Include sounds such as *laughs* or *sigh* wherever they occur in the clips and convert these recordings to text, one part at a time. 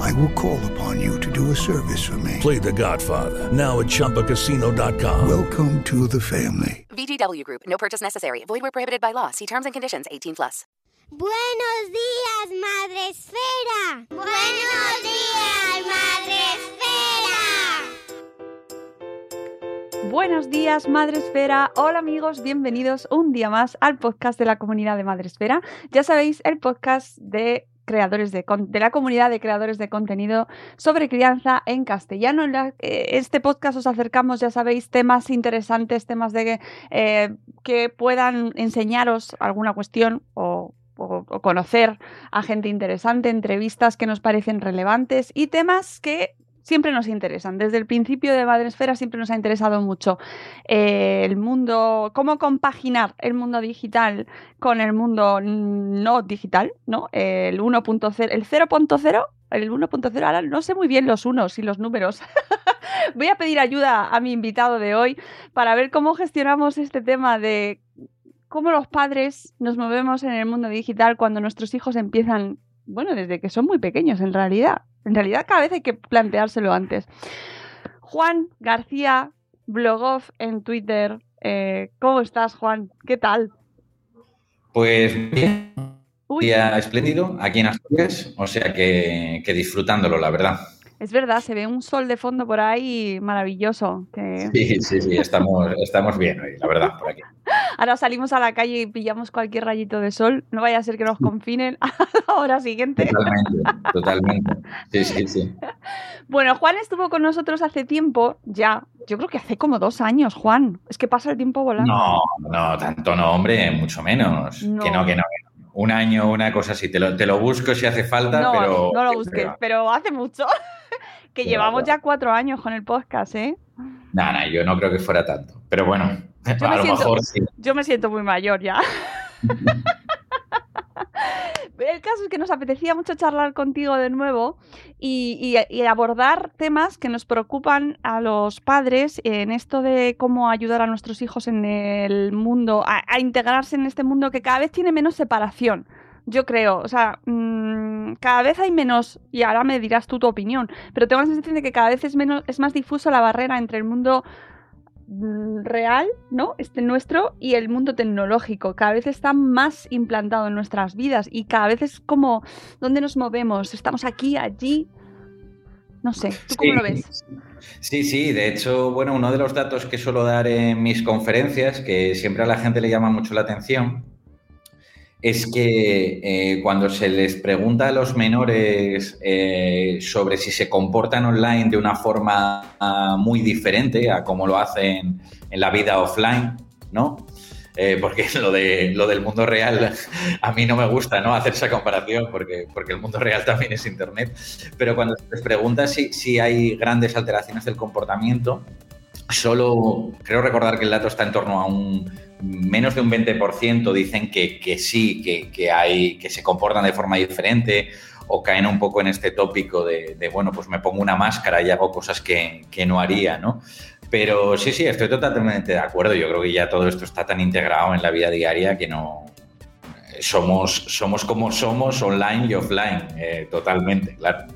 I will call upon you to do a service for me. Play The Godfather now at ChumbaCasino.com. Welcome to the family. VGW Group. No purchase necessary. Void where prohibited by law. See terms and conditions. 18 plus. Buenos días, Madre Esfera. Buenos días, Madre Esfera. Buenos días, Madre Esfera. Hola amigos, bienvenidos un día más al podcast de la comunidad de Madre Esfera. Ya sabéis, el podcast de creadores de, de, la comunidad de creadores de contenido sobre crianza en castellano. En este podcast os acercamos, ya sabéis, temas interesantes, temas de eh, que puedan enseñaros alguna cuestión o, o, conocer a gente interesante, entrevistas que nos parecen relevantes y temas que siempre nos interesan. Desde el principio de Madresfera siempre nos ha interesado mucho eh, el mundo, cómo compaginar el mundo digital con el mundo no digital, ¿no? El 1.0, el 0.0 el 1.0, ahora no sé muy bien los unos y los números. *laughs* Voy a pedir ayuda a mi invitado de hoy para ver cómo gestionamos este tema de cómo los padres nos movemos en el mundo digital cuando nuestros hijos empiezan, bueno, desde que son muy pequeños en realidad. En realidad cada vez hay que planteárselo antes. Juan García, Blogoff en Twitter. Eh, ¿Cómo estás, Juan? ¿Qué tal? Pues bien. Uy. Día espléndido aquí en Asturias, o sea que, que, disfrutándolo, la verdad. Es verdad, se ve un sol de fondo por ahí maravilloso. Que... Sí, sí, sí, estamos, estamos bien hoy, la verdad, por aquí. *laughs* Ahora salimos a la calle y pillamos cualquier rayito de sol. No vaya a ser que nos confinen *laughs* a la hora siguiente. Totalmente, totalmente. Sí, sí, sí. *laughs* Bueno, Juan estuvo con nosotros hace tiempo, ya. Yo creo que hace como dos años, Juan. Es que pasa el tiempo volando. No, no, tanto no, hombre, mucho menos. No. Que no, que no, que no. Un año, una cosa así. Te lo, te lo busco si hace falta, no, pero. No lo busques, pero hace mucho. *laughs* que llevamos ya cuatro años con el podcast, ¿eh? No, yo no creo que fuera tanto. Pero bueno, yo lo siento, mejor sí. Yo me siento muy mayor ya. *laughs* El caso es que nos apetecía mucho charlar contigo de nuevo y, y, y, abordar temas que nos preocupan a los padres en esto de cómo ayudar a nuestros hijos en el mundo, a, a integrarse en este mundo que cada vez tiene menos separación. Yo creo, o sea, mmm, cada vez hay menos, y ahora me dirás tú tu opinión, pero tengo la sensación de que cada vez es, menos, es más difuso la barrera entre el mundo real, ¿no? Este nuestro y el mundo tecnológico. Cada vez está más implantado en nuestras vidas y cada vez es como dónde nos movemos. Estamos aquí, allí. No sé, ¿tú cómo sí. lo ves? Sí, sí, de hecho, bueno, uno de los datos que suelo dar en mis conferencias, que siempre a la gente le llama mucho la atención, es que eh, cuando se les pregunta a los menores eh, sobre si se comportan online de una forma uh, muy diferente a como lo hacen en la vida offline, ¿no? Eh, porque *laughs* lo, de, lo del mundo real a mí no me gusta ¿no? hacer esa comparación porque, porque el mundo real también es Internet, pero cuando se les pregunta si, si hay grandes alteraciones del comportamiento, solo creo recordar que el dato está en torno a un menos de un 20% dicen que, que sí, que, que, hay, que se comportan de forma diferente o caen un poco en este tópico de, bueno, pues me pongo una máscara y hago cosas que, que, no haría, ¿no? Pero sí, sí, estoy totalmente de acuerdo. Yo creo que ya todo esto está tan integrado en la vida diaria que no... Somos, somos como somos online y offline, eh, totalmente, claro.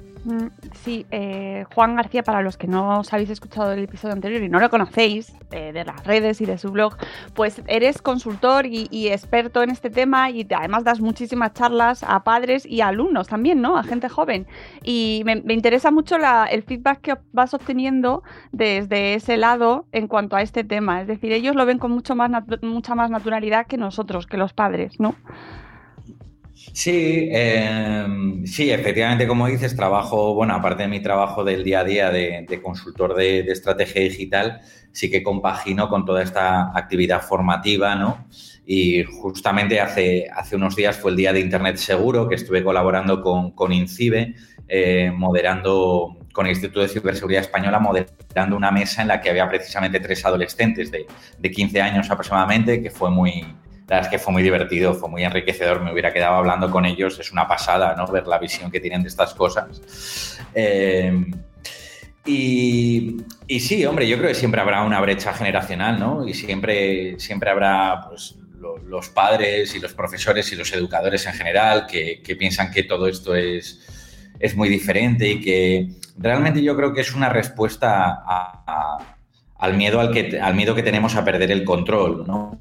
Sí, eh, Juan García, para los que no os habéis escuchado el episodio anterior y no lo conocéis eh, de las redes y de su blog, pues eres consultor y, experto en este tema y además das muchísimas charlas a padres y alumnos también, ¿no? A gente joven. Y me, interesa mucho el feedback que vas obteniendo desde ese lado en cuanto a este tema. Es decir, ellos lo ven con mucho más mucha más naturalidad que nosotros, que los padres, ¿no? Sí, eh, sí, efectivamente, como dices, trabajo, bueno, aparte de mi trabajo del día a día de, consultor de, de, estrategia digital, sí que compagino con toda esta actividad formativa, ¿no? Y justamente hace, hace unos días fue el día de Internet Seguro, que estuve colaborando con, con INCIBE, eh, moderando con el Instituto de Ciberseguridad Española moderando una mesa en la que había precisamente tres adolescentes de, de 15 años aproximadamente, que fue muy, la verdad es que fue muy divertido, fue muy enriquecedor, me hubiera quedado hablando con ellos, es una pasada, ¿no? Ver la visión que tienen de estas cosas. Eh, y, y, sí, hombre, yo creo que siempre habrá una brecha generacional, ¿no? Y siempre, siempre habrá pues, lo, los padres y los profesores y los educadores en general que, que piensan que todo esto es, es, muy diferente y que realmente yo creo que es una respuesta al, miedo al, que, al miedo que tenemos a perder el control, ¿no?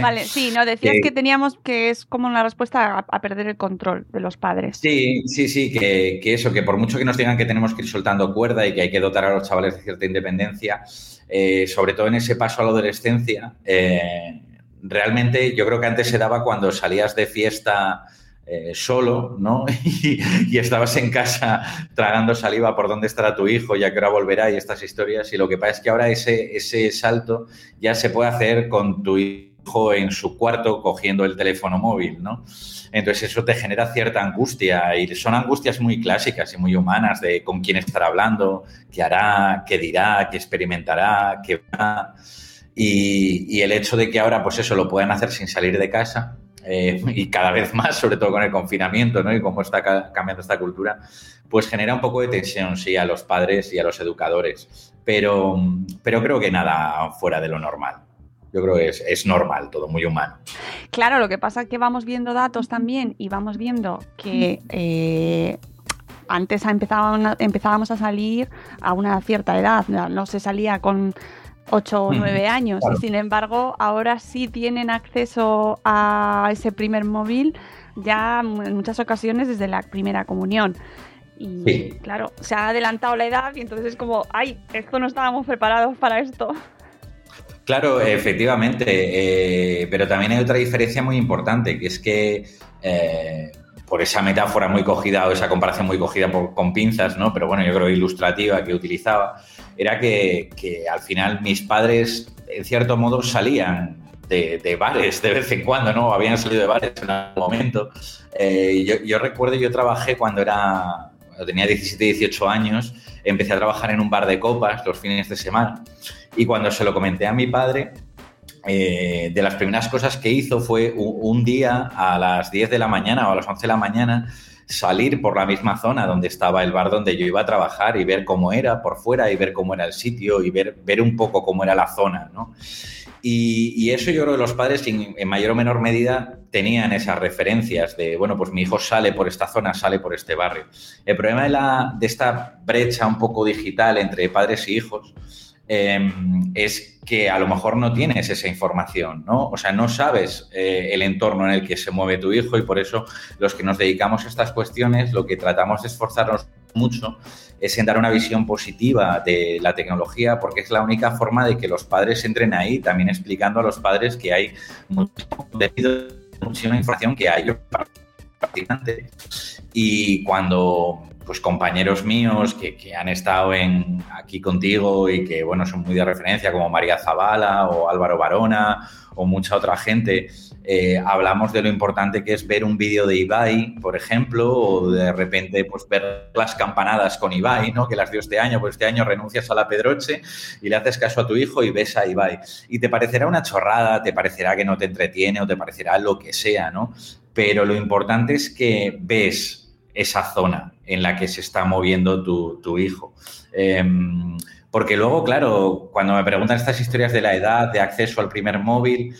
Vale, sí, no, decías que, que teníamos que es como una respuesta a, a, perder el control de los padres. Sí, sí, sí, que, que, eso, que por mucho que nos digan que tenemos que ir soltando cuerda y que hay que dotar a los chavales de cierta independencia, eh, sobre todo en ese paso a la adolescencia, eh, realmente yo creo que antes se daba cuando salías de fiesta eh, solo, ¿no? *laughs* Y, y, estabas en casa tragando saliva por dónde estará tu hijo, ya que ahora volverá y estas historias. Y lo que pasa es que ahora ese, ese salto ya se puede hacer con tu hijo en su cuarto cogiendo el teléfono móvil, ¿no? Entonces eso te genera cierta angustia y son angustias muy clásicas y muy humanas de con quién estará hablando, qué hará, qué dirá, qué experimentará, qué va. Y, y el hecho de que ahora, pues eso, lo puedan hacer sin salir de casa, eh, y cada vez más, sobre todo con el confinamiento, ¿no? Y cómo está ca cambiando esta cultura, pues genera un poco de tensión, sí, a los padres y a los educadores. Pero, pero creo que nada fuera de lo normal. Yo creo que es, es, normal, todo muy humano. Claro, lo que pasa es que vamos viendo datos también y vamos viendo que eh, antes empezábamos, a salir a una cierta edad, no se salía con 8 o 9 años claro. y sin embargo ahora sí tienen acceso a ese primer móvil ya en muchas ocasiones desde la primera comunión. Y sí. claro, se ha adelantado la edad y entonces es como, ay, esto no estábamos preparados para esto. Claro, efectivamente, eh, pero también hay otra diferencia muy importante, que es que eh, por esa metáfora muy cogida o esa comparación muy cogida por, con pinzas, ¿no? Pero bueno, yo creo ilustrativa que utilizaba, era que, al final mis padres, en cierto modo, salían de, de, bares de vez en cuando, ¿no? Habían salido de bares en algún momento. Eh, yo, yo, recuerdo, yo trabajé cuando era, tenía 17, 18 años, empecé a trabajar en un bar de copas los fines de semana. Y cuando se lo comenté a mi padre, eh, de las primeras cosas que hizo fue un, un, día a las 10 de la mañana o a las 11 de la mañana salir por la misma zona donde estaba el bar donde yo iba a trabajar y ver cómo era por fuera y ver cómo era el sitio y ver, ver un poco cómo era la zona, ¿no? Y, eso yo creo que los padres en, mayor o menor medida tenían esas referencias de, bueno, pues mi hijo sale por esta zona, sale por este barrio. El problema de, la, de esta brecha un poco digital entre padres y hijos eh, es que a lo mejor no tienes esa información, ¿no? O sea, no sabes eh, el entorno en el que se mueve tu hijo y por eso los que nos dedicamos a estas cuestiones lo que tratamos de esforzarnos mucho es en dar una visión positiva de la tecnología porque es la única forma de que los padres entren ahí, también explicando a los padres que hay muchísima información que hay y cuando pues compañeros míos que, que, han estado en, aquí contigo y que bueno son muy de referencia como María Zavala o Álvaro Barona o mucha otra gente eh, hablamos de lo importante que es ver un vídeo de Ibai por ejemplo o de repente pues ver las campanadas con Ibai ¿no? que las dio este año pues este año renuncias a la Pedroche y le haces caso a tu hijo y ves a Ibai y te parecerá una chorrada te parecerá que no te entretiene o te parecerá lo que sea no pero lo importante es que ves esa zona en la que se está moviendo tu, tu hijo. Eh, porque luego, claro, cuando me preguntan estas historias de la edad, de acceso al primer móvil,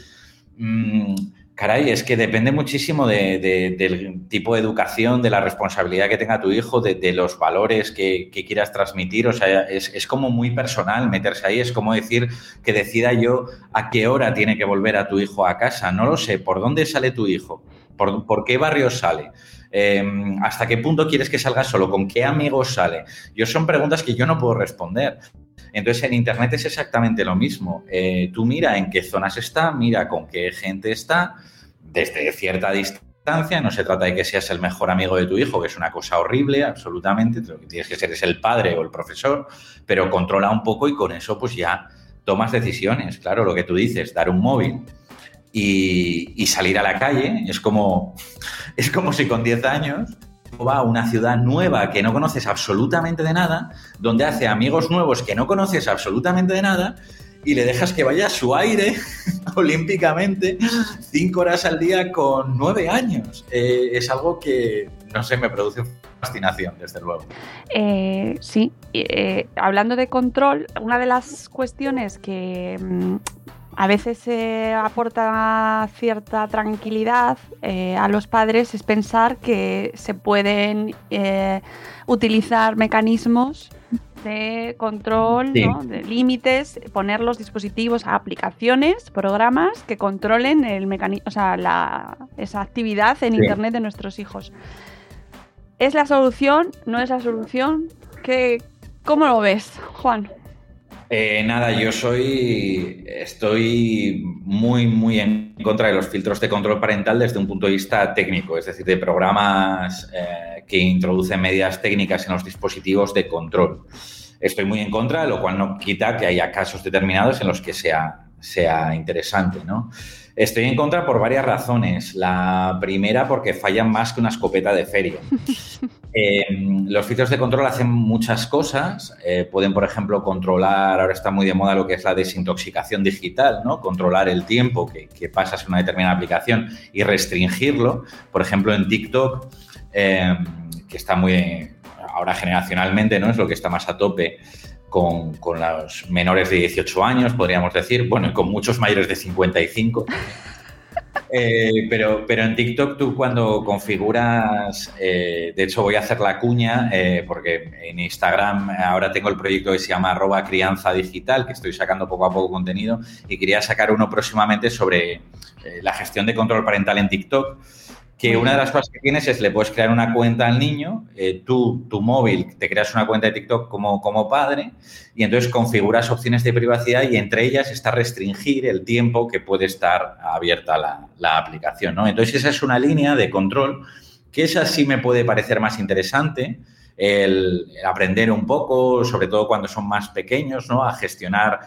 mmm, caray, es que depende muchísimo de, de, del tipo de educación, de la responsabilidad que tenga tu hijo, de, los valores que, quieras transmitir. O sea, es, es, como muy personal meterse ahí. Es como decir que decida yo a qué hora tiene que volver a tu hijo a casa. No lo sé. ¿Por dónde sale tu hijo? ¿Por, qué barrio sale? Eh, ¿Hasta qué punto quieres que salga solo? ¿Con qué amigos sale? Yo son preguntas que yo no puedo responder. Entonces, en Internet es exactamente lo mismo. Eh, tú mira en qué zonas está, mira con qué gente está, desde cierta distancia. No se trata de que seas el mejor amigo de tu hijo, que es una cosa horrible, absolutamente. Lo que tienes que ser es el padre o el profesor, pero controla un poco y con eso pues ya tomas decisiones. Claro, lo que tú dices, dar un móvil y, y, salir a la calle. Es como, *laughs* es como si con 10 años va a una ciudad nueva que no conoces absolutamente de nada, donde hace amigos nuevos que no conoces absolutamente de nada y le dejas que vaya a su aire *laughs* olímpicamente cinco horas al día con nueve años. Eh, es algo que, no sé, me produce fascinación, desde luego. Eh, sí, eh, hablando de control, una de las cuestiones que mm, a veces se aporta cierta tranquilidad a los padres es pensar que se pueden utilizar mecanismos de control, de límites, poner los dispositivos a aplicaciones, programas que controlen el mecanismo, o sea, la, esa actividad en Internet de nuestros hijos. ¿Es la solución? ¿No es la solución? ¿Qué, ¿Cómo lo ves, Juan? Eh, nada, yo soy, estoy muy, muy en contra de los filtros de control parental desde un punto de vista técnico, es decir, de programas eh, que introducen medidas técnicas en los dispositivos de control. Estoy muy en contra, lo cual no quita que haya casos determinados en los que sea, sea interesante, ¿no? Estoy en contra por varias razones. La primera, porque fallan más que una escopeta de feria. *laughs* Eh, los filtros de control hacen muchas cosas. Eh, pueden, por ejemplo, controlar, ahora está muy de moda lo que es la desintoxicación digital, ¿no? Controlar el tiempo que, pasas en una determinada aplicación y restringirlo. Por ejemplo, en TikTok, eh, que está muy, ahora generacionalmente, ¿no? Es lo que está más a tope con, los menores de 18 años, podríamos decir, bueno, y con muchos mayores de 55. Eh, pero, pero en TikTok tú cuando configuras, eh, de hecho voy a hacer la cuña, eh, porque en Instagram ahora tengo el proyecto que se llama arroba crianza digital, que estoy sacando poco a poco contenido, y quería sacar uno próximamente sobre la gestión de control parental en TikTok que una de las cosas que tienes es le puedes crear una cuenta al niño, eh, tú, tu móvil, te creas una cuenta de TikTok como, como padre y entonces configuras opciones de privacidad y entre ellas está restringir el tiempo que puede estar abierta la, aplicación. ¿no? Entonces esa es una línea de control que esa sí me puede parecer más interesante, el, aprender un poco, sobre todo cuando son más pequeños, ¿no? a gestionar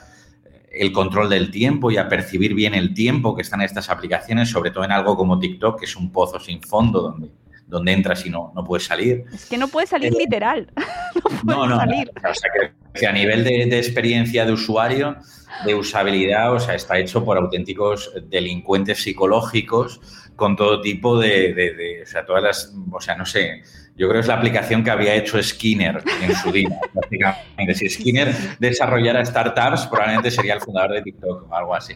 el control del tiempo y a percibir bien el tiempo que están estas aplicaciones, sobre todo en algo como TikTok, que es un pozo sin fondo donde, donde entras y no, no puedes salir. Es que no puedes salir eh, literal. *laughs* no, no, salir. o sea que, a nivel de, experiencia de usuario, de usabilidad, o sea, está hecho por auténticos delincuentes psicológicos con todo tipo de, de o sea, todas las, o sea, no sé, yo creo que es la aplicación que había hecho Skinner en su día, *laughs* prácticamente. Si Skinner desarrollara startups, probablemente sería el fundador de TikTok o algo así.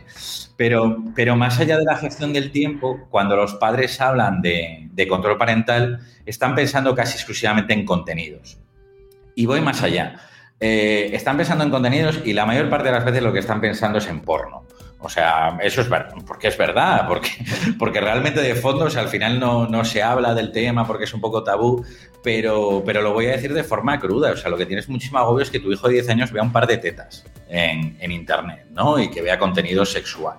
Pero, pero más allá de la gestión del tiempo, cuando los padres hablan de, control parental, están pensando casi exclusivamente en contenidos. Y voy más allá. Eh, están pensando en contenidos y la mayor parte de las veces lo que están pensando es en porno. O sea, eso es verdad, porque es verdad, porque, porque realmente de fondo, o sea, al final no, no, se habla del tema porque es un poco tabú, pero, pero lo voy a decir de forma cruda. O sea, lo que tienes muchísimo agobio es que tu hijo de 10 años vea un par de tetas en, en Internet, ¿no? Y que vea contenido sexual.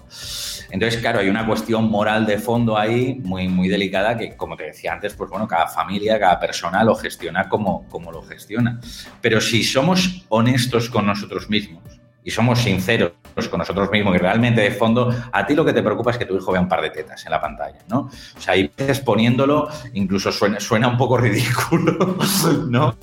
Entonces, claro, hay una cuestión moral de fondo ahí muy, muy delicada que, como te decía antes, pues bueno, cada familia, cada persona lo gestiona como, como lo gestiona. Pero si somos honestos con nosotros mismos, y somos sinceros con nosotros mismos y realmente de fondo, a ti lo que te preocupa es que tu hijo vea un par de tetas en la pantalla, ¿no? O sea, ahí veces poniéndolo, incluso suena, suena un poco *laughs* ridículo, ¿no?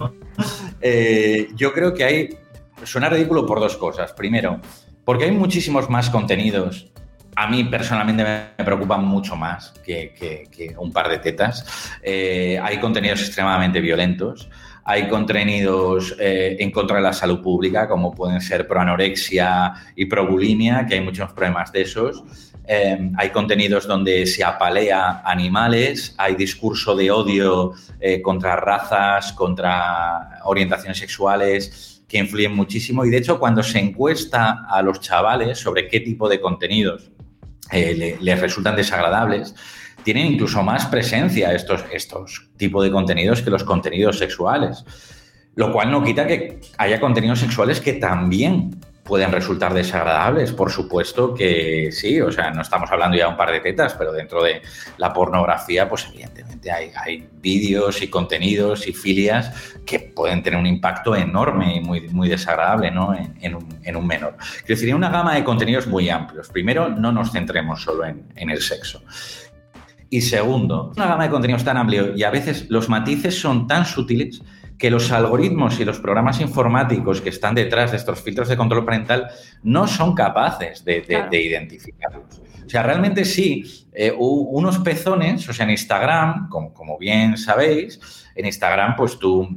Eh, yo creo que hay, suena ridículo por dos cosas. Primero, porque hay muchísimos más contenidos a mí personalmente me preocupan mucho más que, un par de tetas. Eh, hay contenidos extremadamente violentos. Hay contenidos eh, en contra de la salud pública, como pueden ser proanorexia y probulimia, que hay muchos problemas de esos. Em, hay contenidos donde se apalea animales, hay discurso de odio eh, contra razas, contra orientaciones sexuales que influyen muchísimo. Y de hecho, cuando se encuesta a los chavales sobre qué tipo de contenidos eh, les resultan desagradables, tienen incluso más presencia estos, estos tipos de contenidos que los contenidos sexuales. Lo cual no quita que haya contenidos sexuales que también pueden resultar desagradables. Por supuesto que sí, o sea, no estamos hablando ya de un par de tetas, pero dentro de la pornografía, pues evidentemente hay, hay vídeos y contenidos y filias que pueden tener un impacto enorme y muy, muy desagradable ¿no? en, un, en un, menor. Decir, una gama de contenidos muy amplios. Primero, no nos centremos solo en, en el sexo. Y segundo, una gama de contenidos tan amplio y a veces los matices son tan sutiles que los algoritmos y los programas informáticos que están detrás de estos filtros de control parental no son capaces de, identificarlos. O sea, realmente sí, eh, unos pezones, o sea, en Instagram, como, como, bien sabéis, en Instagram, pues tú,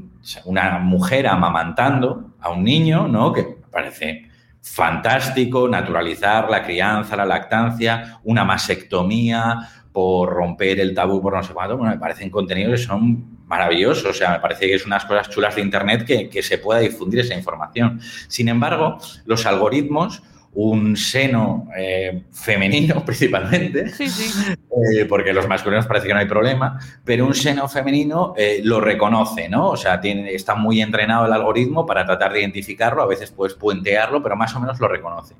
una mujer amamantando a un niño, ¿no? Que parece fantástico, naturalizar la crianza, la lactancia, una masectomía por romper el tabú por no sé cuánto, bueno, me parecen contenidos que son maravillosos, o sea, me parece que es unas cosas chulas de Internet que, que se pueda difundir esa información. Sin embargo, los algoritmos un seno eh, femenino *laughs* principalmente, eh, porque los masculinos parece que no hay problema, pero un seno femenino eh, lo reconoce, ¿no? O sea, tiene, está muy entrenado el algoritmo para tratar de identificarlo, a veces puedes puentearlo, pero más o menos lo reconoce.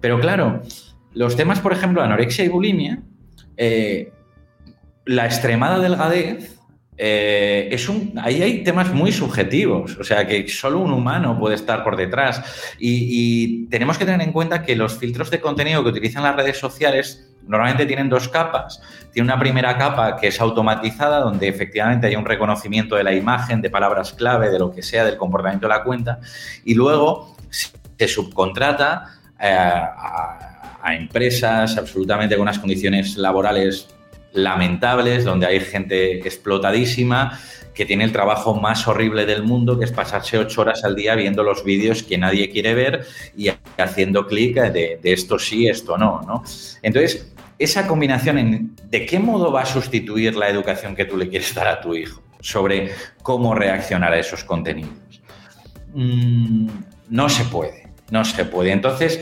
Pero claro, los temas, por ejemplo, anorexia y bulimia, la extremada delgadez, eh, es un, ahí hay temas muy subjetivos, o sea que solo un humano puede estar por detrás y, tenemos que tener en cuenta que los filtros de contenido que utilizan las redes sociales normalmente tienen dos capas. Tiene una primera capa que es automatizada, donde efectivamente hay un reconocimiento de la imagen, de palabras clave, de lo que sea, del comportamiento de la cuenta, y luego se subcontrata eh, a, a empresas absolutamente con unas condiciones laborales lamentables, donde hay gente explotadísima, que tiene el trabajo más horrible del mundo, que es pasarse ocho horas al día viendo los vídeos que nadie quiere ver y haciendo clic de, esto sí, esto no, ¿no? Entonces, esa combinación en de qué modo va a sustituir la educación que tú le quieres dar a tu hijo sobre cómo reaccionar a esos contenidos. Mm, no se puede, no se puede. Entonces,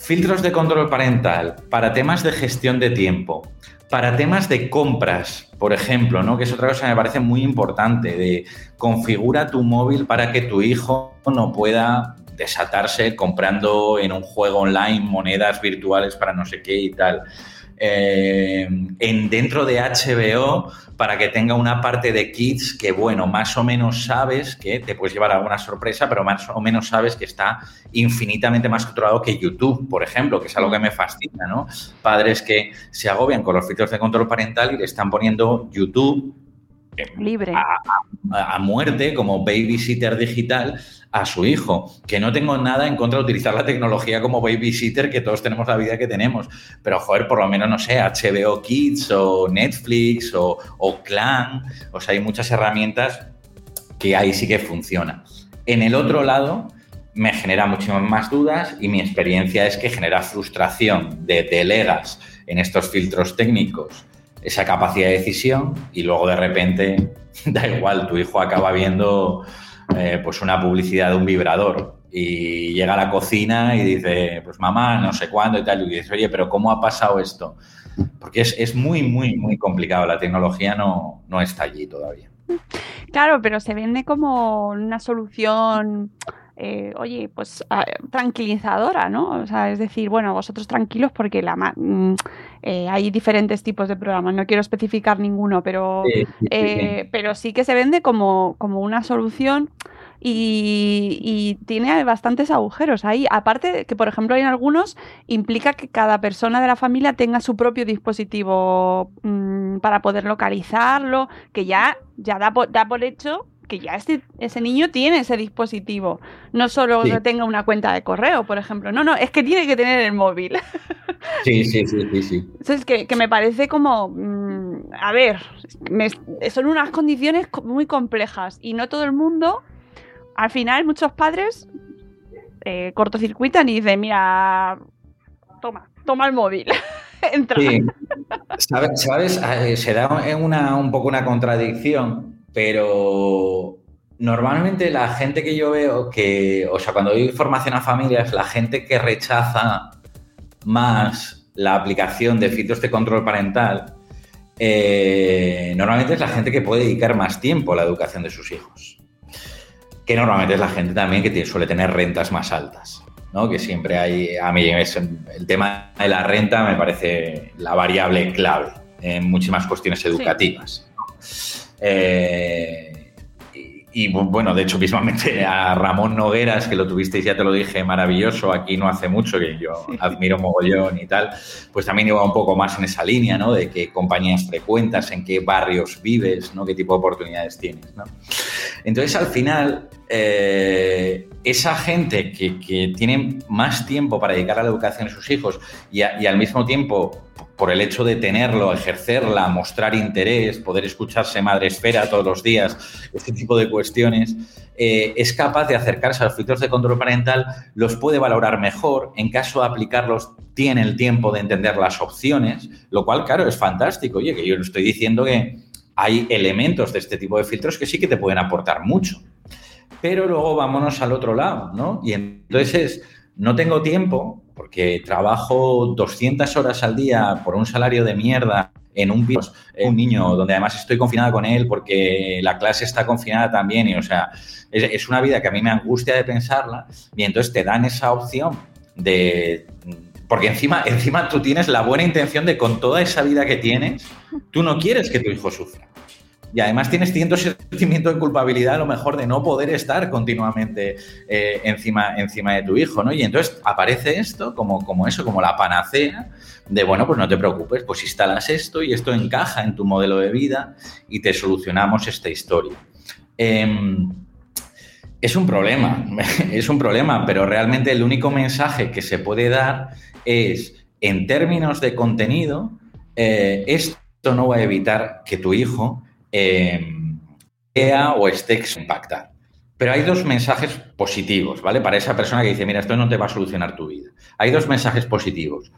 filtros de control parental para temas de gestión de tiempo, para temas de compras, por ejemplo, ¿no? que es otra cosa que me parece muy importante, de configura tu móvil para que tu hijo no pueda desatarse comprando en un juego online monedas virtuales para no sé qué y tal. Eh, en, dentro de HBO para que tenga una parte de kits que, bueno, más o menos sabes que te puedes llevar alguna sorpresa, pero más o menos sabes que está infinitamente más controlado que YouTube, por ejemplo, que es algo que me fascina, ¿no? Padres que se agobian con los filtros de control parental y le están poniendo YouTube libre a, muerte como babysitter digital a su hijo. Que no tengo nada en contra de utilizar la tecnología como babysitter, que todos tenemos la vida que tenemos. Pero, joder, por lo menos, no sé, HBO Kids o Netflix o, o Clan. O sea, hay muchas herramientas que ahí sí que funcionan. En el otro lado, me genera muchísimas más dudas y mi experiencia es que genera frustración de delegas en estos filtros técnicos esa capacidad de decisión y luego de repente, *laughs* da igual, tu hijo acaba viendo eh, pues una publicidad de un vibrador y llega a la cocina y dice, pues mamá, no sé cuándo y tal, y dices, oye, pero ¿cómo ha pasado esto? Porque es, muy, muy, muy complicado, la tecnología no, no está allí todavía. Claro, pero se vende como una solución eh, oye, pues tranquilizadora, ¿no? O sea, es decir, bueno, vosotros tranquilos porque la mm, eh, hay diferentes tipos de programas, no quiero especificar ninguno, pero, sí, eh, pero sí que se vende como, como una solución y, tiene bastantes agujeros ahí. Aparte que, por ejemplo, en algunos implica que cada persona de la familia tenga su propio dispositivo mm, para poder localizarlo, que ya, ya da, da por hecho que ya este, ese niño tiene ese dispositivo. No solo que tenga una cuenta de correo, por ejemplo. No, no, es que tiene que tener el móvil. *laughs* Sí, sí, sí, sí. sí. Entonces, que, que me parece como, mm, a ver, son unas condiciones muy complejas y no todo el mundo, al final muchos padres eh, cortocircuitan y dicen, mira, toma, toma el móvil. *laughs* Entra. Sí. ¿Sabes? Eh, se da una, un poco una contradicción pero normalmente la gente que yo veo que, o sea, cuando doy formación a familias, la gente que rechaza más la aplicación de filtros de control parental, eh, normalmente es la gente que puede dedicar más tiempo a la educación de sus hijos. Que normalmente es la gente también que suele tener rentas más altas. ¿no? Que siempre hay, a mí el tema de la renta me parece la variable clave en muchísimas cuestiones educativas. Eh, y bueno, de hecho, mismamente a Ramón Nogueras, que lo tuvisteis, ya te lo dije, maravilloso, aquí no hace mucho, que yo admiro mogollón y tal, pues también iba un poco más en esa línea, ¿no? De qué compañías frecuentas, en qué barrios vives, ¿no? Qué tipo de oportunidades tienes, ¿no? Entonces, al final, eh, esa gente que, tiene más tiempo para dedicar a la educación de sus hijos y, y al mismo tiempo por el hecho de tenerlo, ejercerla, mostrar interés, poder escucharse madre esfera todos los días, este tipo de cuestiones, eh, es capaz de acercarse a los filtros de control parental, los puede valorar mejor, en caso de aplicarlos tiene el tiempo de entender las opciones, lo cual, claro, es fantástico. Oye, que yo estoy diciendo que hay elementos de este tipo de filtros que sí que te pueden aportar mucho. Pero luego vámonos al otro lado, ¿no? Y entonces no tengo tiempo porque trabajo 200 horas al día por un salario de mierda en un piso, un niño donde además estoy confinada con él porque la clase está confinada también y o sea, es, una vida que a mí me angustia de pensarla y entonces te dan esa opción de porque encima encima tú tienes la buena intención de con toda esa vida que tienes, tú no quieres que tu hijo sufra. Y además tienes cierto sentimiento de culpabilidad a lo mejor de no poder estar continuamente eh, encima, encima de tu hijo, ¿no? Y entonces aparece esto como, como eso, como la panacea de, bueno, pues no te preocupes, pues instalas esto y esto encaja en tu modelo de vida y te solucionamos esta historia. Em, es un problema, *laughs* es un problema, pero realmente el único mensaje que se puede dar es, en términos de contenido, eh, esto no va a evitar que tu hijo eh, o esté impactar. Pero hay dos mensajes positivos, ¿vale? Para esa persona que dice, mira, esto no te va a solucionar tu vida. Hay dos mensajes positivos.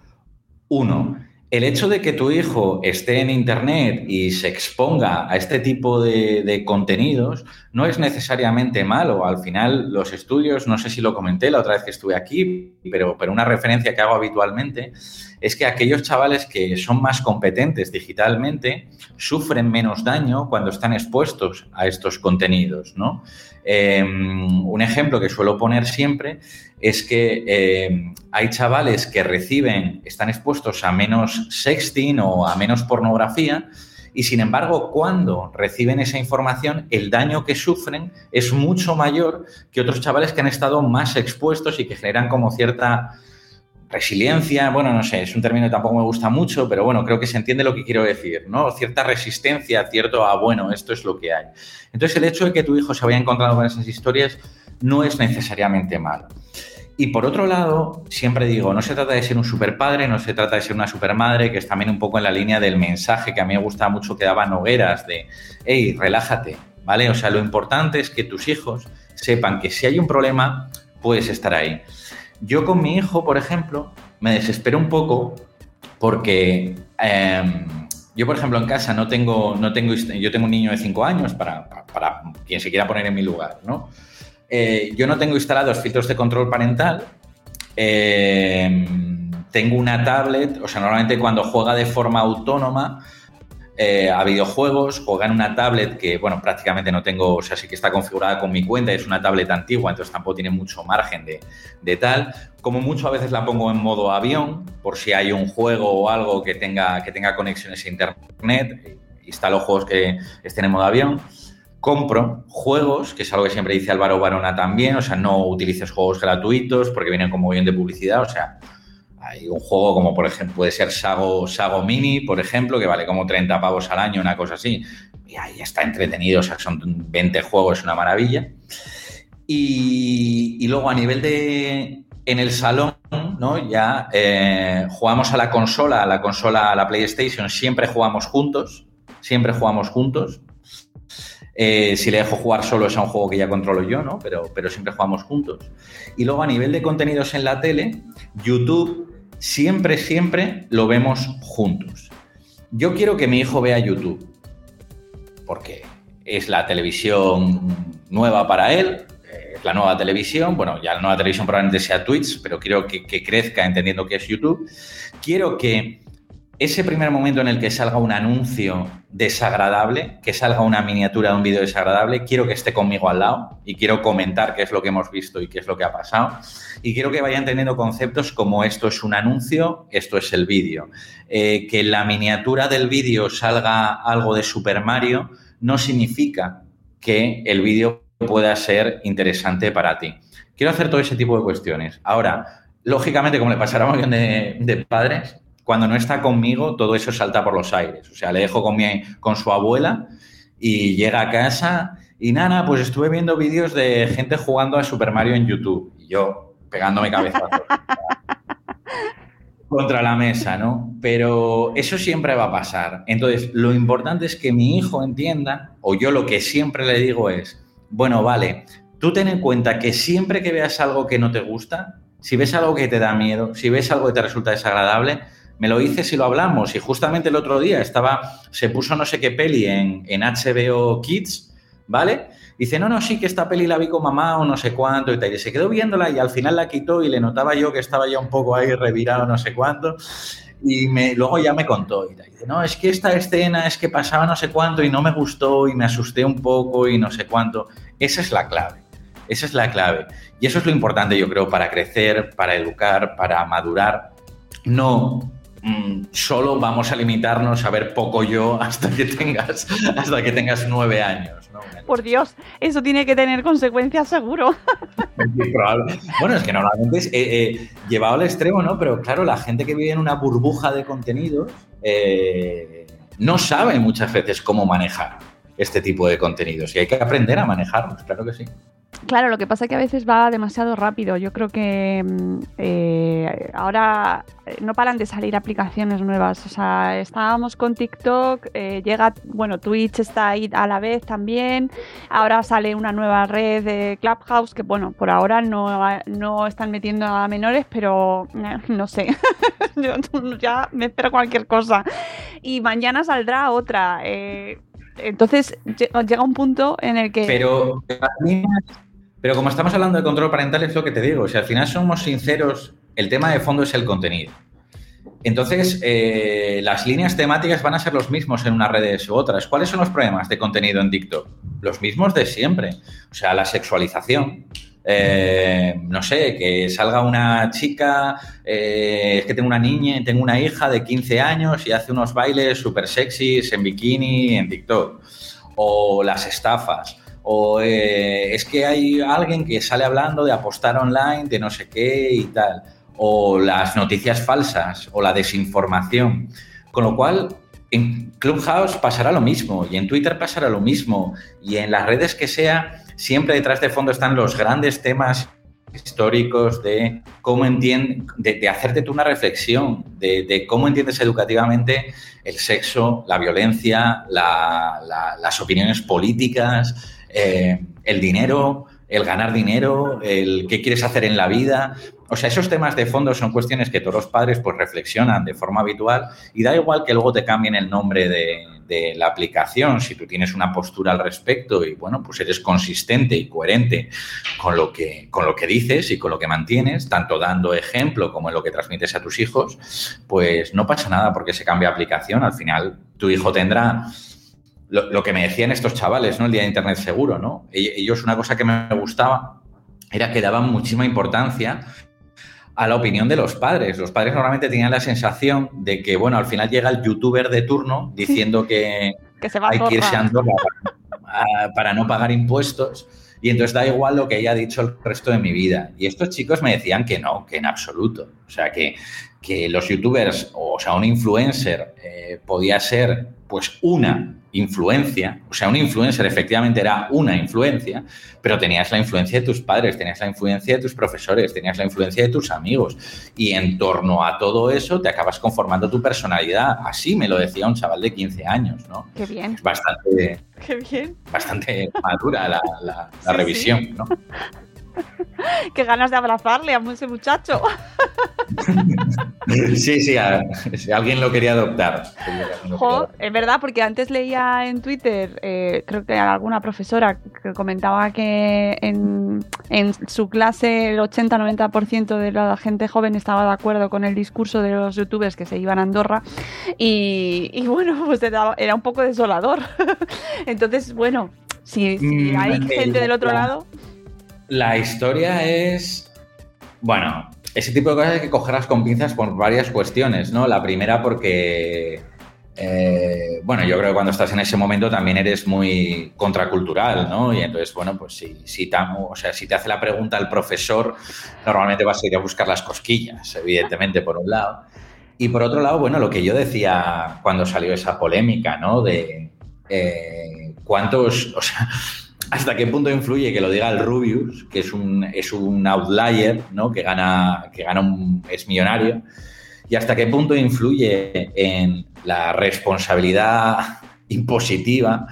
Uno, el hecho de que tu hijo esté en Internet y se exponga a este tipo de, contenidos no es necesariamente malo. Al final, los estudios, no sé si lo comenté la otra vez que estuve aquí, pero, pero una referencia que hago habitualmente es que aquellos chavales que son más competentes digitalmente sufren menos daño cuando están expuestos a estos contenidos, ¿no? Em, un ejemplo que suelo poner siempre es que em, hay chavales que reciben, están expuestos a menos sexting o a menos pornografía y sin embargo cuando reciben esa información el daño que sufren es mucho mayor que otros chavales que han estado más expuestos y que generan como cierta resiliencia, bueno, no sé, es un término que tampoco me gusta mucho, pero bueno, creo que se entiende lo que quiero decir, ¿no? Cierta resistencia, cierto, a, bueno, esto es lo que hay. Entonces, el hecho de que tu hijo se vaya encontrando con esas historias no es necesariamente malo. Y por otro lado, siempre digo, no se trata de ser un super padre, no se trata de ser una super madre, que es también un poco en la línea del mensaje que a mí me gusta mucho que daba Nogueras de, hey, relájate, ¿vale? O sea, lo importante es que tus hijos sepan que si hay un problema, puedes estar ahí. Yo con mi hijo, por ejemplo, me desespero un poco porque em, yo, por ejemplo, en casa no tengo, no tengo, yo tengo un niño de 5 años para, para, quien se quiera poner en mi lugar, ¿no? Eh, yo no tengo instalados filtros de control parental. Em, tengo una tablet, o sea, normalmente cuando juega de forma autónoma, eh, a videojuegos, juega en una tablet que, bueno, prácticamente no tengo, o sea, sí que está configurada con mi cuenta, es una tablet antigua, entonces tampoco tiene mucho margen de, tal. Como mucho a veces la pongo en modo avión, por si hay un juego o algo que tenga, que tenga conexiones a internet, instalo juegos que estén en modo avión. Compro juegos, que es algo que siempre dice Álvaro Barona también, o sea, no utilices juegos gratuitos porque vienen como bien de publicidad, o sea, hay un juego como, por ejemplo, puede ser Sago, Sago Mini, por ejemplo, que vale como 30 pavos al año, una cosa así. Y ahí está entretenido, o sea, son 20 juegos, es una maravilla. Y, luego a nivel de, en el salón, ¿no? Ya eh, jugamos a la consola, a la consola, a la PlayStation, siempre jugamos juntos, siempre jugamos juntos. Eh, si le dejo jugar solo es a un juego que ya controlo yo, ¿no? Pero, pero siempre jugamos juntos. Y luego a nivel de contenidos en la tele, YouTube siempre, siempre lo vemos juntos. Yo quiero que mi hijo vea YouTube, porque es la televisión nueva para él, eh, la nueva televisión, bueno, ya la nueva televisión probablemente sea Twitch, pero quiero que, que crezca entendiendo que es YouTube. Quiero que ese primer momento en el que salga un anuncio desagradable, que salga una miniatura de un vídeo desagradable, quiero que esté conmigo al lado y quiero comentar qué es lo que hemos visto y qué es lo que ha pasado. Y quiero que vayan teniendo conceptos como esto es un anuncio, esto es el vídeo. Eh, que la miniatura del vídeo salga algo de Super Mario no significa que el vídeo pueda ser interesante para ti. Quiero hacer todo ese tipo de cuestiones. Ahora, lógicamente, como le pasará a un de, de padres, cuando no está conmigo, todo eso salta por los aires. O sea, le dejo con, mi, con su abuela y llega a casa y nana, pues estuve viendo vídeos de gente jugando a Super Mario en YouTube. Y yo pegándome cabezazos contra la mesa, ¿no? Pero eso siempre va a pasar. Entonces, lo importante es que mi hijo entienda, o yo lo que siempre le digo es, bueno, vale, tú ten en cuenta que siempre que veas algo que no te gusta, si ves algo que te da miedo, si ves algo que te resulta desagradable, me lo dices y lo hablamos. Y justamente el otro día estaba, se puso no sé qué peli en, en HBO Kids, ¿vale? Dice, no, no, sí que esta peli la vi con mamá o no sé cuánto y tal. Y se quedó viéndola y al final la quitó y le notaba yo que estaba ya un poco ahí revirado no sé cuánto. Y me, luego ya me contó y dice, no, es que esta escena es que pasaba no sé cuánto y no me gustó y me asusté un poco y no sé cuánto. Esa es la clave. Esa es la clave. Y eso es lo importante, yo creo, para crecer, para educar, para madurar. No mm, solo vamos a limitarnos a ver poco yo hasta que tengas, *laughs* hasta que tengas nueve años. Por Dios, eso tiene que tener consecuencias seguro. bueno, es que normalmente es eh, eh, llevado al extremo, ¿no? Pero claro, la gente que vive en una burbuja de contenidos eh, no sabe muchas veces cómo manejar este tipo de contenidos y hay que aprender a manejarlos, claro que sí. Claro, lo que pasa es que a veces va demasiado rápido. Yo creo que mm, eh, ahora eh, no paran de salir aplicaciones nuevas. O sea, estábamos con TikTok, eh, llega, bueno, Twitch está ahí a la vez también. Ahora sale una nueva red de Clubhouse que, bueno, por ahora no, no están metiendo a menores, pero *laughs* no sé. *laughs* Yo ya me espero cualquier cosa. Y mañana saldrá otra. Entonces llega un punto en el que... Pero pero como estamos hablando de control parental, es lo que te digo. Si al final somos sinceros, el tema de fondo es el contenido. Entonces, eh, las líneas temáticas van a ser los mismos en unas redes u otras. ¿Cuáles son los problemas de contenido en TikTok? Los mismos de siempre. O sea, la sexualización. Eh, no sé, que salga una chica, eh, es que tengo una niña, tengo una hija de 15 años y hace unos bailes súper sexys en bikini en TikTok. O las estafas o eh, es que hay alguien que sale hablando de apostar online, de no sé qué y tal, o las noticias falsas o la desinformación. Con lo cual, en Clubhouse pasará lo mismo y en Twitter pasará lo mismo y en las redes que sea, siempre detrás de fondo están los grandes temas históricos de cómo entiende, de, hacerte tú una reflexión de, cómo entiendes educativamente el sexo, la violencia, las opiniones políticas, eh, el dinero, el ganar dinero, el qué quieres hacer en la vida. O sea, esos temas de fondo son cuestiones que todos los padres pues reflexionan de forma habitual y da igual que luego te cambien el nombre de, la aplicación, si tú tienes una postura al respecto y bueno, pues eres consistente y coherente con lo que, con lo que dices y con lo que mantienes, tanto dando ejemplo como en lo que transmites a tus hijos, pues no pasa nada porque se cambia aplicación. Al final tu hijo tendrá lo, que me decían estos chavales, ¿no? El día de Internet seguro, ¿no? Ellos, una cosa que me gustaba era que daban muchísima importancia a la opinión de los padres. Los padres normalmente tenían la sensación de que, bueno, al final llega el youtuber de turno diciendo que, *laughs* hay que irse a Andorra para, no pagar impuestos y entonces da igual lo que haya dicho el resto de mi vida. Y estos chicos me decían que no, que en absoluto. O sea, que, que los youtubers, o sea, un influencer eh, podía ser pues una influencia, o sea, un influencer efectivamente era una influencia, pero tenías la influencia de tus padres, tenías la influencia de tus profesores, tenías la influencia de tus amigos y en torno a todo eso te acabas conformando tu personalidad. Así me lo decía un chaval de 15 años, ¿no? Qué bien. Es bastante, Qué bien. bastante madura la, revisión, ¿no? *laughs* *laughs* Qué ganas de abrazarle a ese muchacho. *laughs* Sí, sí, si alguien lo quería adoptar. es verdad, porque antes leía en Twitter, eh, creo que alguna profesora que comentaba que en, su clase el 80-90% de la gente joven estaba de acuerdo con el discurso de los youtubers que se iban a Andorra y, bueno, pues era, un poco desolador. *laughs* Entonces, bueno, si, mm, hay gente del otro lado... La historia es, bueno, ese tipo de cosas hay que cogerlas con pinzas por varias cuestiones, ¿no? La primera porque eh, bueno, yo creo que cuando estás en ese momento también eres muy contracultural, ¿no? Y entonces, bueno, pues si, si, te, o sea, si te hace la pregunta el profesor, normalmente vas a ir a buscar las cosquillas, evidentemente, por un lado. Y por otro lado, bueno, lo que yo decía cuando salió esa polémica, ¿no? De eh, cuántos, o sea, hasta qué punto influye que lo diga el Rubius, que es un, es un outlier, ¿no? Que gana, que gana un, es millonario y hasta qué punto influye en la responsabilidad impositiva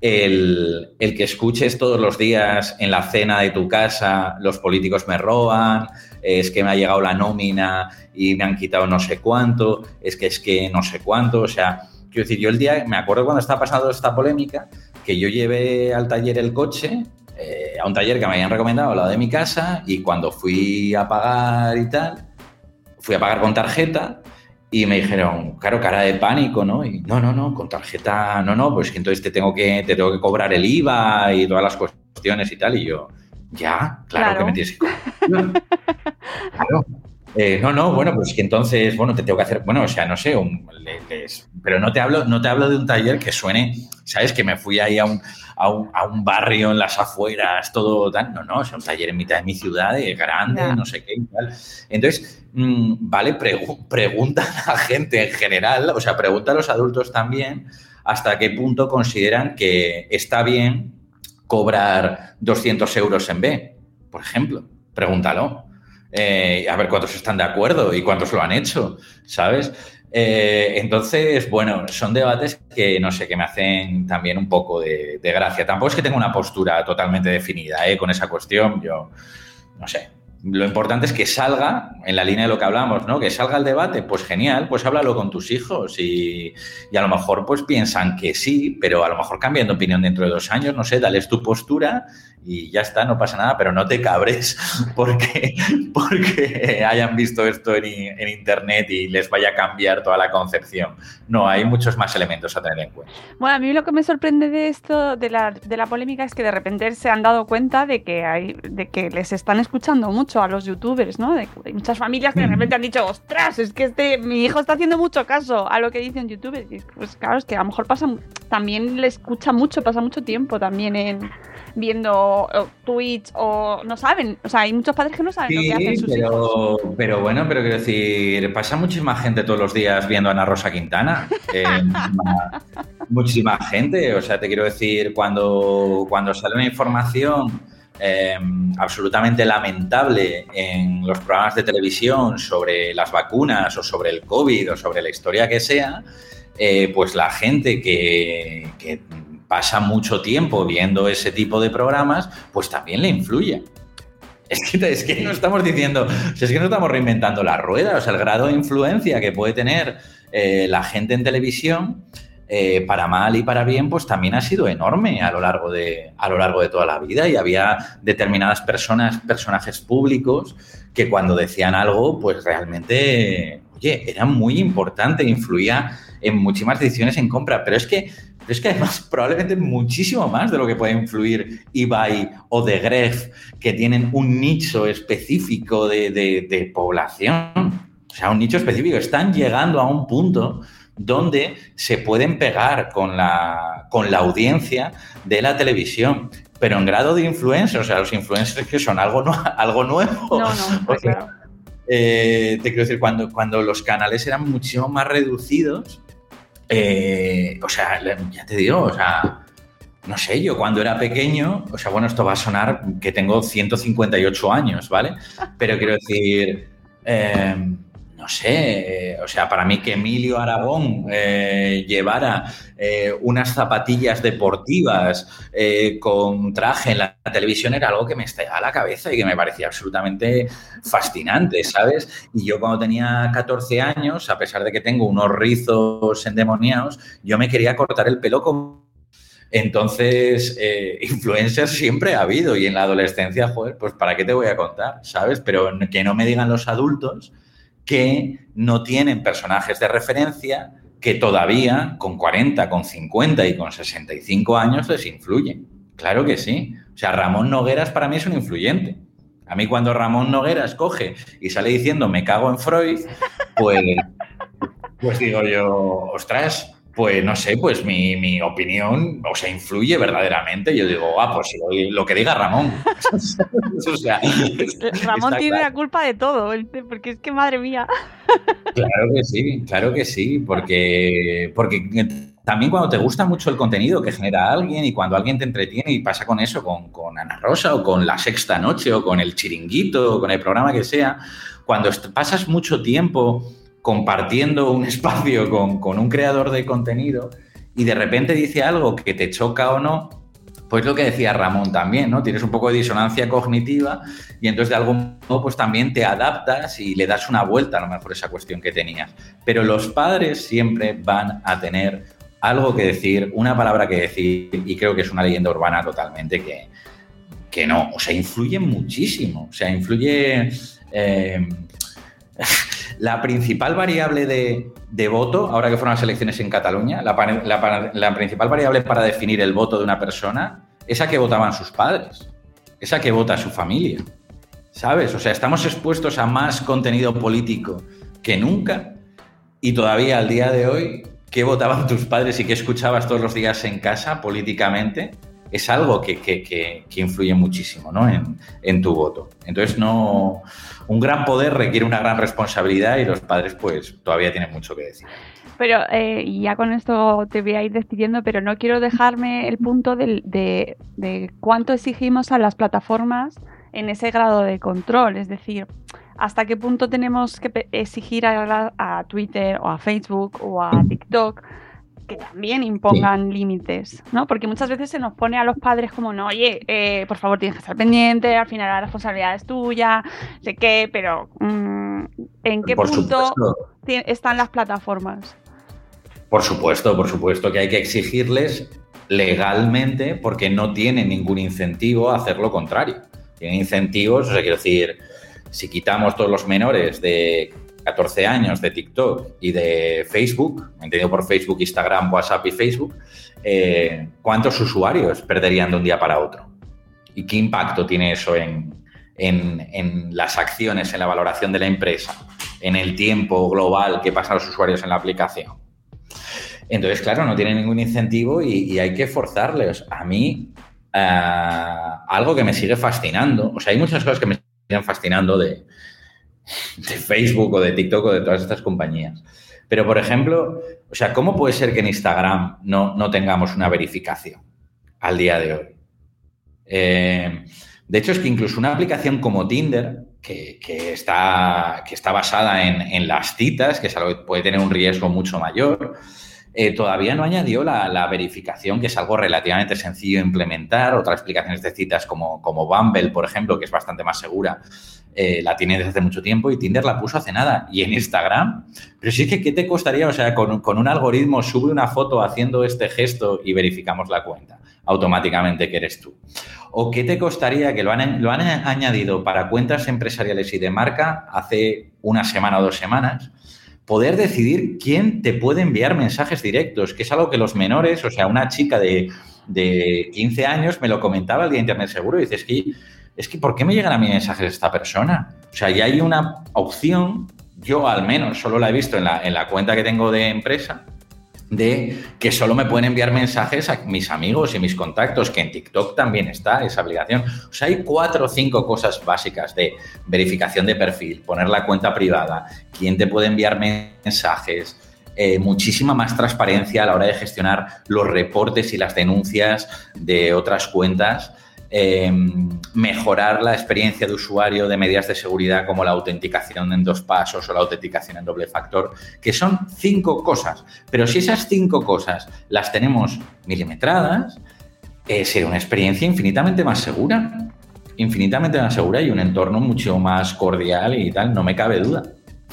el, que escuches todos los días en la cena de tu casa, los políticos me roban, es que me ha llegado la nómina y me han quitado no sé cuánto, es que es que no sé cuánto, o sea, quiero decir, yo el día, me acuerdo cuando estaba pasando esta polémica, que yo llevé al taller el coche, eh, a un taller que me habían recomendado al lado de mi casa, y cuando fui a pagar y tal, fui a pagar con tarjeta y me dijeron, claro, cara de pánico, ¿no? Y no, no, no, con tarjeta, no, no, pues que entonces te tengo que, te tengo que cobrar el IVA y todas las cuestiones y tal. Y yo, ya, claro, que me tienes que *laughs* claro. Eh, no, no, bueno, pues que entonces, bueno, te tengo que hacer, bueno, o sea, no sé, un, pero no te hablo, no te hablo de un taller que suene, ¿sabes? Que me fui ahí a un, a un, barrio en las afueras, todo tal. No, no, es un taller en mitad de mi ciudad, grande, no sé qué y tal. Entonces, mm, vale, pregunta a la gente en general, o sea, pregunta a los adultos también hasta qué punto consideran que está bien cobrar 200 euros en B, por ejemplo. Pregúntalo. Eh, a ver cuántos están de acuerdo y cuántos lo han hecho, ¿sabes? Eh, entonces, bueno, son debates que no sé, que me hacen también un poco de, gracia. Tampoco es que tenga una postura totalmente definida ¿eh? con esa cuestión. Yo, no sé, lo importante es que salga, en la línea de lo que hablamos, ¿no? Que salga el debate, pues genial, pues háblalo con tus hijos y, y, a lo mejor pues piensan que sí, pero a lo mejor cambian de opinión dentro de dos años, no sé, dales tu postura y ya está, no pasa nada, pero no te cabres *laughs* porque, porque hayan visto esto en, en, internet y les vaya a cambiar toda la concepción. No, hay muchos más elementos a tener en cuenta. Bueno, a mí lo que me sorprende de esto, de la, de la polémica, es que de repente se han dado cuenta de que, hay, de que les están escuchando mucho a los youtubers, ¿no? De, hay muchas familias que de repente han dicho, ostras, es que este, mi hijo está haciendo mucho caso a lo que dicen youtubers. Y pues claro, es que a lo mejor pasa, también le escucha mucho, pasa mucho tiempo también en viendo Twitch o no saben. O sea, hay muchos padres que no saben lo que hacen sus pero, hijos. Pero bueno, pero quiero decir, pasa muchísima gente todos los días viendo a Ana Rosa Quintana. Eh, *laughs* muchísima, gente. O sea, te quiero decir, cuando, cuando sale una información eh, absolutamente lamentable en los programas de televisión sobre las vacunas o sobre el COVID o sobre la historia que sea, eh, pues la gente que, que pasa mucho tiempo viendo ese tipo de programas, pues también le influye. Es que, es que no estamos diciendo, es que no estamos reinventando la rueda, o sea, el grado de influencia que puede tener eh, la gente en televisión, eh, para mal y para bien, pues también ha sido enorme a lo, largo de, a lo largo de toda la vida. Y había determinadas personas, personajes públicos, que cuando decían algo, pues realmente, oye, era muy importante, influía en muchísimas decisiones en compra, pero es que pero es que además *laughs* probablemente muchísimo más de lo que puede influir Ibai o de Gref, que tienen un nicho específico de, población. O sea, un nicho específico. Están llegando a un punto donde se pueden pegar con la, con la audiencia de la televisión, pero en grado de influencia, o sea, los influencers que son algo, *laughs* algo nuevo. No, no, eh, te quiero decir, cuando, cuando los canales eran muchísimo más reducidos, eh, o sea, ya te digo, o sea, no sé, yo cuando era pequeño, o sea, bueno, esto va a sonar que tengo 158 años, ¿vale? Pero quiero decir, eh, sé, o sea, para mí que Emilio Aragón eh, llevara eh, unas zapatillas deportivas eh, con traje en la televisión era algo que me estallaba la cabeza y que me parecía absolutamente fascinante, ¿sabes? Y yo cuando tenía 14 años, a pesar de que tengo unos rizos endemoniados, yo me quería cortar el pelo con entonces, influencers siempre ha habido y en la adolescencia, joder, pues ¿para qué te voy a contar? ¿Sabes? Pero que no me digan los adultos que no tienen personajes de referencia que todavía con 40, con 50 y con 65 años les influyen. Claro que sí. O sea, Ramón Nogueras para mí es un influyente. A mí cuando Ramón Nogueras coge y sale diciendo me cago en Freud, pues, pues digo yo, ostras, pues no sé, pues mi, mi, opinión, o sea, influye verdaderamente. Yo digo, ah, pues lo que diga Ramón. *laughs* o sea, *laughs* Ramón tiene la culpa de todo, porque es que madre mía. claro que sí, claro que sí, porque, porque también cuando te gusta mucho el contenido que genera alguien y cuando alguien te entretiene y pasa con eso, con, con Ana Rosa o con La Sexta Noche o con El Chiringuito o con el programa que sea, cuando pasas mucho tiempo compartiendo un *laughs* espacio con, un creador de contenido y de repente dice algo que te choca o no, pues lo que decía Ramón también, ¿no? Tienes un poco de disonancia cognitiva y entonces de algún modo pues también te adaptas y le das una vuelta a lo mejor esa cuestión que tenías. Pero los padres siempre van a tener algo que decir, una palabra que decir y creo que es una leyenda urbana totalmente que, que no, o sea, influye muchísimo, o sea, influye... Eh, *laughs* la principal variable de, voto, ahora que fueron las elecciones en Cataluña, la, principal variable para definir el voto de una persona es a que votaban sus padres, es a que vota su familia. ¿Sabes? O sea, estamos expuestos a más contenido político que nunca y todavía al día de hoy, ¿qué votaban tus padres y qué escuchabas todos los días en casa políticamente? Es algo que, influye muchísimo ¿no? en, en tu voto. Entonces, no, un gran poder requiere una gran responsabilidad y los padres pues todavía tienen mucho que decir. Pero eh, ya con esto te voy a ir despidiendo, pero no quiero dejarme el punto de, cuánto exigimos a las plataformas en ese grado de control. Es decir, hasta qué punto tenemos que exigir a, Twitter o a Facebook o a TikTok que también impongan límites, ¿no? Porque muchas veces se nos pone a los padres como, no, oye, eh, por favor tienes que estar pendiente, al final la responsabilidad es tuya, sé qué, pero mm, ¿en qué punto están las plataformas? Por supuesto, por supuesto que hay que exigirles legalmente porque no tienen ningún incentivo a hacer lo contrario. Tienen incentivos, o sea, quiero decir, si quitamos todos los menores de 14 años de TikTok y de Facebook, entendido por Facebook, Instagram, WhatsApp y Facebook, eh, ¿cuántos usuarios perderían de un día para otro? ¿Y qué impacto tiene eso en, las acciones, en la valoración de la empresa, en el tiempo global que pasan los usuarios en la aplicación? Entonces, claro, no tiene ningún incentivo y, hay que forzarles. A mí, eh, algo que me sigue fascinando, o sea, hay muchas cosas que me siguen fascinando de, de Facebook o de TikTok o de todas estas compañías. Pero, por ejemplo, o sea, ¿cómo puede ser que en Instagram no, no tengamos una verificación al día de hoy? Eh, de hecho, es que incluso una aplicación como Tinder, que, está, que está basada en, las citas, que es algo que puede tener un riesgo mucho mayor, eh, todavía no añadió la, verificación, que es algo relativamente sencillo de implementar. Otras aplicaciones de citas como, como Bumble, por ejemplo, que es bastante más segura, eh, la tiene desde hace mucho tiempo y Tinder la puso hace nada. Y en Instagram, pero sí que, ¿qué te costaría? O sea, con, un algoritmo sube una foto haciendo este gesto y verificamos la cuenta automáticamente que eres tú. ¿O qué te costaría que lo han, lo han añadido para cuentas empresariales y de marca hace una semana o dos semanas? poder decidir quién te puede enviar mensajes directos, que es algo que los menores, o sea, una chica de, de 15 años me lo comentaba el día de Internet Seguro y dices que es que ¿por qué me llegan a mí mensajes esta persona? O sea, ya hay una opción, yo al menos solo la he visto en la, en la cuenta que tengo de empresa, de que solo me pueden enviar mensajes a mis amigos y mis contactos, que en TikTok también está esa obligación. O sea, hay cuatro o cinco cosas básicas de verificación de perfil, poner la cuenta privada, quién te puede enviar mensajes, eh, muchísima más transparencia a la hora de gestionar los reportes y las denuncias de otras cuentas. Em, mejorar la experiencia de usuario de medidas de seguridad como la autenticación en dos pasos o la autenticación en doble factor, que son cinco cosas. Pero si esas cinco cosas las tenemos milimetradas, eh, será una experiencia infinitamente más segura, infinitamente más segura y un entorno mucho más cordial y tal, no me cabe duda.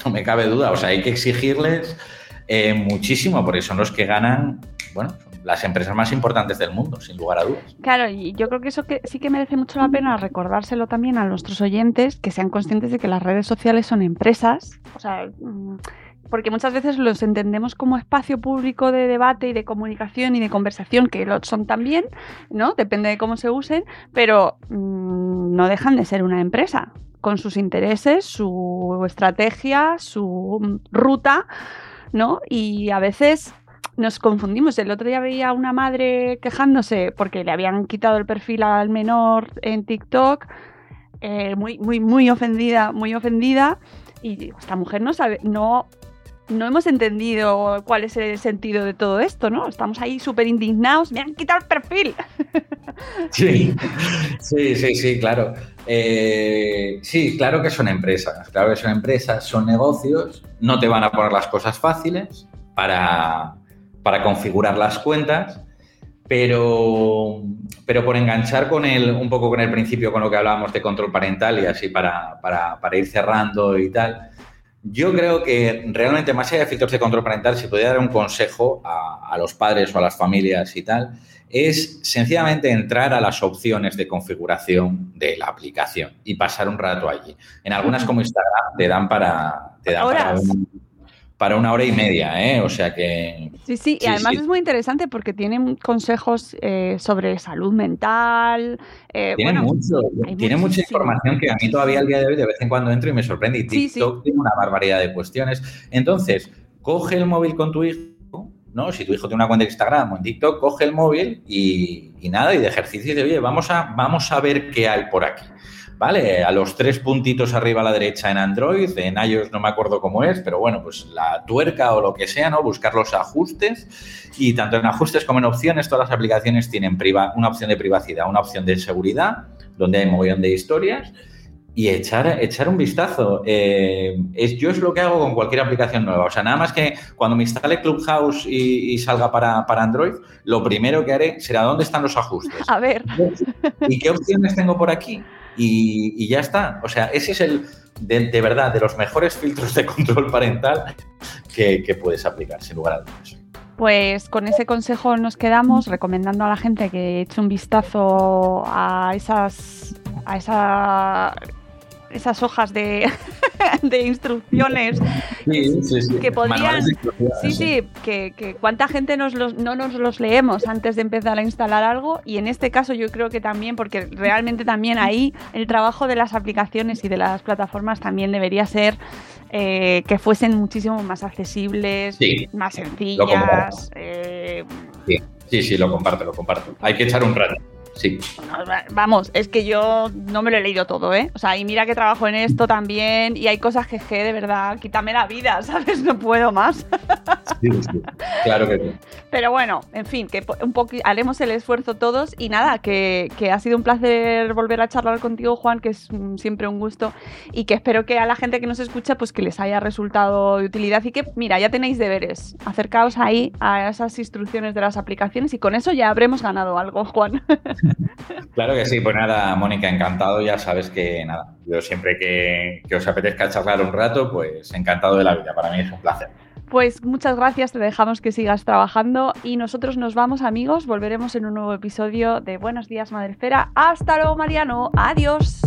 No me cabe duda. O sea, hay que exigirles eh, muchísimo porque son los que ganan, bueno, las empresas más importantes del mundo, sin lugar a dudas. Claro, y yo creo que eso que sí que merece mucho la pena recordárselo también a nuestros oyentes, que sean conscientes de que las redes sociales son empresas, o sea, mm, porque muchas veces los entendemos como espacio público de debate y de comunicación y de conversación, que lo son también, ¿no? Depende de cómo se usen, pero mm, no dejan de ser una empresa, con sus intereses, su estrategia, su ruta, ¿no? Y a veces nos confundimos. El otro día veía a una madre quejándose porque le habían quitado el perfil al menor en TikTok, eh, muy, muy, muy ofendida, muy ofendida. Y digo, esta mujer no sabe, no, no hemos entendido cuál es el sentido de todo esto, ¿no? Estamos ahí súper indignados, me han quitado el perfil. *laughs* Sí, sí, sí, sí, claro. Eh, sí, claro que son empresas, claro que son empresas, son negocios, no te van a poner las cosas fáciles para, para configurar las cuentas, pero, pero por enganchar con el, un poco con el principio, con lo que hablábamos de control parental y así para, para, para ir cerrando y tal, yo creo que realmente más allá de filtros de control parental, si pudiera dar un consejo a, a los padres o a las familias y tal, es sencillamente entrar a las opciones de configuración de la aplicación y pasar un rato allí. En algunas como Instagram te dan para, te dan para, un, para una hora y media, ¿eh? O sea que... Sí, sí, y Sí, además sí. es muy interesante porque tienen consejos eh, sobre salud mental. eh, Tiene bueno, mucho, tiene mucha información que a mí todavía al día de hoy de vez en cuando entro y me sorprende. Y sí. TikTok tiene una barbaridad de cuestiones. Entonces, coge el móvil con tu hijo, ¿no? Si tu hijo tiene una cuenta de Instagram o en TikTok, coge el móvil y, y nada, y de ejercicio y de, oye, vamos a, vamos a ver qué hay por aquí. ¿Vale? A los tres puntitos arriba a la derecha en Android, en iOS no me acuerdo cómo es, pero bueno, pues la tuerca o lo que sea, ¿no? Buscar los ajustes y tanto en ajustes como en opciones, todas las aplicaciones tienen priva- una opción de privacidad, una opción de seguridad, donde hay un mogollón de historias y echar, echar un vistazo. Eh, es, yo es lo que hago con cualquier aplicación nueva. O sea, nada más que cuando me instale Clubhouse y, y salga para, para Android, lo primero que haré será dónde están los ajustes. A ver, ¿Y qué opciones tengo por aquí? Y, ya está. O sea, ese es el, de, de verdad, de los mejores filtros de control parental que, que puedes aplicar, sin lugar a dudas. pues con ese consejo nos quedamos recomendando a la gente que eche un vistazo a esas, a esa, esas hojas de, *laughs* de instrucciones Sí, sí, sí. que podrían- Sí, sí, que, que cuánta gente nos los- no nos los leemos antes de empezar a instalar algo y en este caso yo creo que también, porque realmente también ahí el trabajo de las aplicaciones y de las plataformas también debería ser eh, que fuesen muchísimo más accesibles, más sencillas. eh, Sí, sí, lo comparto, lo comparto. Hay que echar un rato. Sí. no, vamos, es que yo no me lo he leído todo, ¿eh? O sea, y mira que trabajo en esto también y hay cosas que, de verdad, quítame la vida, *laughs* ¿sabes? No puedo más. Sí, sí. Claro que sí. Pero bueno, en fin, que un poco haremos el esfuerzo todos y nada, que, que ha sido un placer volver a charlar contigo, Juan, que es siempre un gusto y que espero que a la gente que nos escucha pues que les haya resultado de utilidad y que, mira, ya tenéis deberes, acercaos ahí a esas instrucciones de las aplicaciones y con eso ya habremos ganado algo, Juan. *laughs* Claro que sí, pues nada, Mónica, encantado. Ya sabes que nada, yo siempre que, os apetezca charlar un rato, pues encantado de la vida. Para mí es un placer. Pues muchas gracias, te dejamos que sigas trabajando y nosotros nos vamos amigos, volveremos en un nuevo episodio de Buenos días Madrefera. Hasta luego Mariano, adiós.